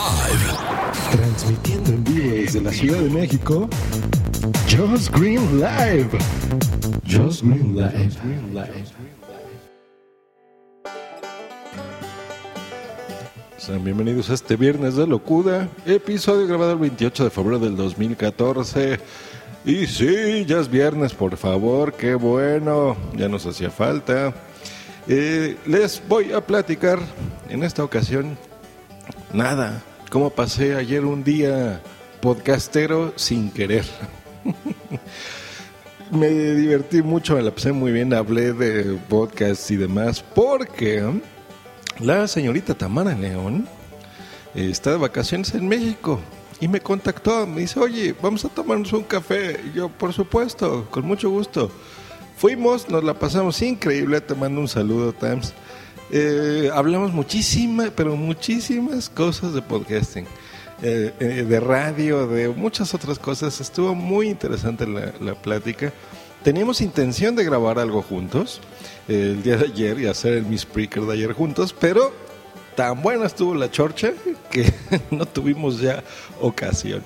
Live. Transmitiendo en vivo desde la Ciudad de México. Just Green Live. Just Green Live. Sean bienvenidos a este viernes de locura, episodio grabado el 28 de febrero del 2014. Y sí, ya es viernes, por favor, qué bueno, ya nos hacía falta. Eh, les voy a platicar en esta ocasión nada, cómo pasé ayer un día podcastero sin querer. me divertí mucho, me la pasé muy bien, hablé de podcast y demás, porque la señorita Tamara León eh, está de vacaciones en México y me contactó, me dice, oye, vamos a tomarnos un café. Y yo, por supuesto, con mucho gusto. Fuimos, nos la pasamos increíble, te mando un saludo, Tams. Eh, hablamos muchísimas, pero muchísimas cosas de podcasting, eh, eh, de radio, de muchas otras cosas. Estuvo muy interesante la, la plática. Teníamos intención de grabar algo juntos el día de ayer y hacer el Miss Spreaker de ayer juntos, pero tan buena estuvo la chorcha que no tuvimos ya ocasión.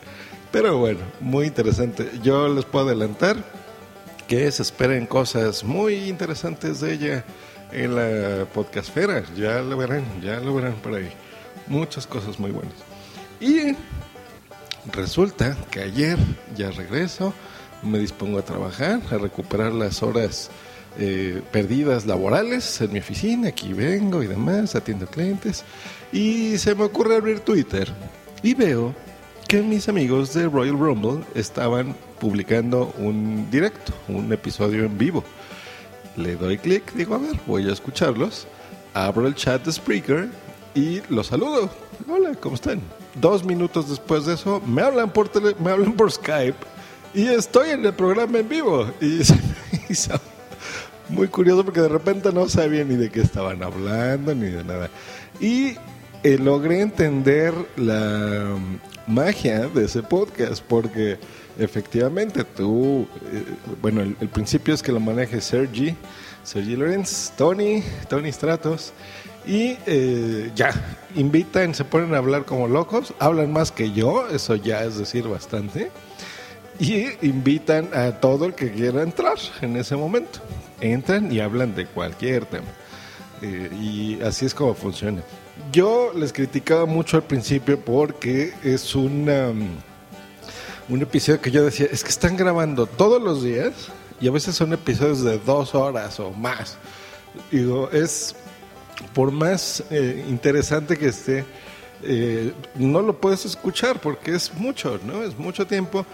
Pero bueno, muy interesante. Yo les puedo adelantar que se esperen cosas muy interesantes de ella en la podcastfera. Ya lo verán, ya lo verán por ahí. Muchas cosas muy buenas. Y resulta que ayer ya regreso, me dispongo a trabajar, a recuperar las horas eh, perdidas laborales en mi oficina, aquí vengo y demás, atiendo clientes, y se me ocurre abrir Twitter y veo que mis amigos de Royal Rumble estaban publicando un directo, un episodio en vivo. Le doy clic, digo, a ver, voy a escucharlos, abro el chat de Spreaker y los saludo. Hola, ¿cómo están? Dos minutos después de eso, me hablan por, me hablan por Skype y estoy en el programa en vivo. Y me hizo muy curioso porque de repente no sabía ni de qué estaban hablando ni de nada. Y eh, logré entender la um, magia de ese podcast porque efectivamente tú, eh, bueno, el, principio es que lo maneje Sergi, Sergi Lorenz, Tony, Tony Stratos. Y eh, ya, invitan, se ponen a hablar como locos, hablan más que yo, eso ya es decir bastante. Y invitan a todo el que quiera entrar en ese momento entran y hablan de cualquier tema. Eh, y así es como funciona. Yo les criticaba mucho al principio porque es una, un episodio que yo decía, es que están grabando todos los días y a veces son episodios de dos horas o más. Digo, es por más eh, interesante que esté, eh, no lo puedes escuchar porque es mucho, ¿no? Es mucho tiempo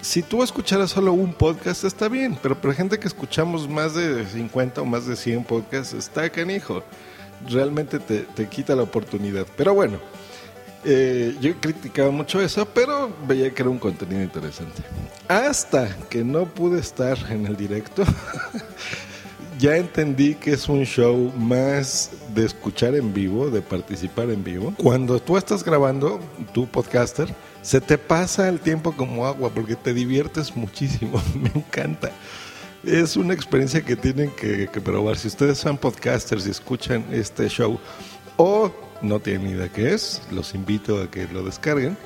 si tú escucharas solo un podcast está bien, pero para gente que escuchamos más de 50 o más de 100 podcasts está canijo. Realmente te, te quita la oportunidad. Pero bueno, eh, yo criticaba mucho eso, pero veía que era un contenido interesante. Hasta que no pude estar en el directo, ya entendí que es un show más de escuchar en vivo, de participar en vivo. Cuando tú estás grabando, tu podcaster, se te pasa el tiempo como agua porque te diviertes muchísimo. Me encanta. Es una experiencia que tienen que, que, probar. Si ustedes son podcasters y escuchan este show o no tienen ni idea qué es, los invito a que lo descarguen,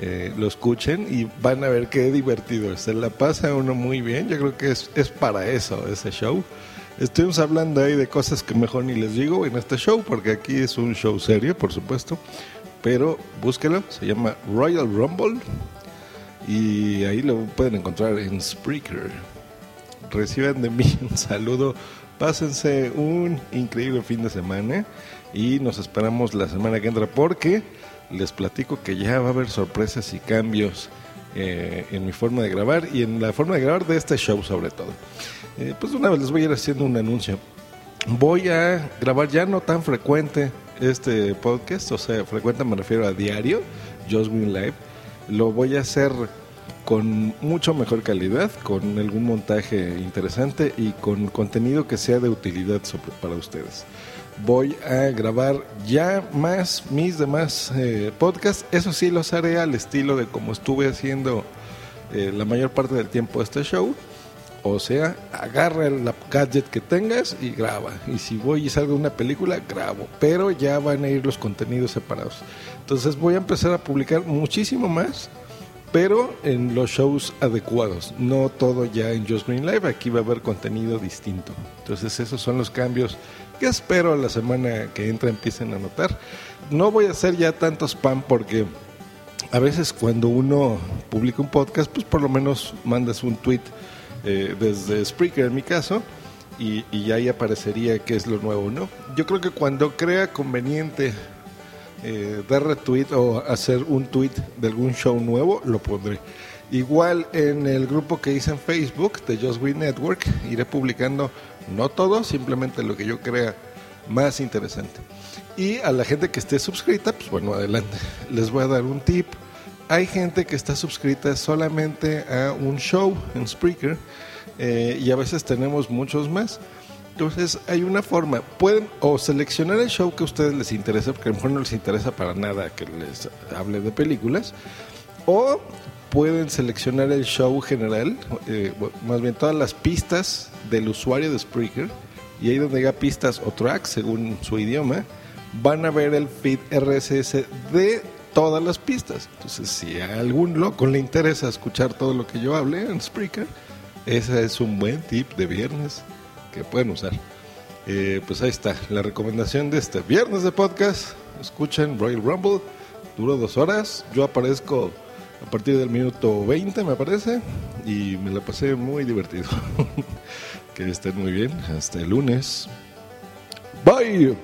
eh, lo escuchen y van a ver qué divertido. Se la pasa uno muy bien. Yo creo que es, es para eso ese show. Estuvimos hablando ahí de cosas que mejor ni les digo en este show, porque aquí es un show serio, por supuesto pero búsquelo, se llama Royal Rumble y ahí lo pueden encontrar en Spreaker. Reciban de mí un saludo, pásense un increíble fin de semana y nos esperamos la semana que entra porque les platico que ya va a haber sorpresas y cambios eh, en mi forma de grabar y en la forma de grabar de este show sobre todo. Eh, pues una vez les voy a ir haciendo un anuncio. Voy a grabar ya no tan frecuente este podcast, o sea, frecuente me refiero a diario, Just Live, lo voy a hacer con mucho mejor calidad, con algún montaje interesante y con contenido que sea de utilidad para ustedes. Voy a grabar ya más mis demás eh, podcasts, eso sí los haré al estilo de como estuve haciendo eh, la mayor parte del tiempo este show O sea, agarra el gadget que tengas y graba. Y si voy y salgo una película, grabo. Pero ya van a ir los contenidos separados. Entonces voy a empezar a publicar muchísimo más, pero en los shows adecuados. No todo ya en Just Green Live. Aquí va a haber contenido distinto. Entonces esos son los cambios que espero la semana que entra empiecen a notar. No voy a hacer ya tanto spam porque a veces cuando uno publica un podcast, pues por lo menos mandas un tweet eh, desde Spreaker en mi caso y, y, ahí aparecería qué es lo nuevo, ¿no? Yo creo que cuando crea conveniente eh, dar retweet o hacer un tweet de algún show nuevo, lo pondré. Igual en el grupo que hice en Facebook de Just Green Network, iré publicando no todo, simplemente lo que yo crea más interesante. Y a la gente que esté suscrita, pues bueno, adelante. Les voy a dar un tip. Hay gente que está suscrita solamente a un show en Spreaker eh, y a veces tenemos muchos más. Entonces hay una forma, pueden o seleccionar el show que a ustedes les interesa, porque a lo mejor no les interesa para nada que les hable de películas, o pueden seleccionar el show general, eh, más bien todas las pistas del usuario de Spreaker, y ahí donde diga pistas o tracks, según su idioma, van a ver el feed RSS de todas las pistas. Entonces, si a algún loco le interesa escuchar todo lo que yo hable en Spreaker, ese es un buen tip de viernes que pueden usar. Eh, pues ahí está, la recomendación de este viernes de podcast. Escuchen Royal Rumble, duró dos horas. Yo aparezco a partir del minuto 20, me parece, y me la pasé muy divertido. que estén muy bien. Hasta el lunes. Bye.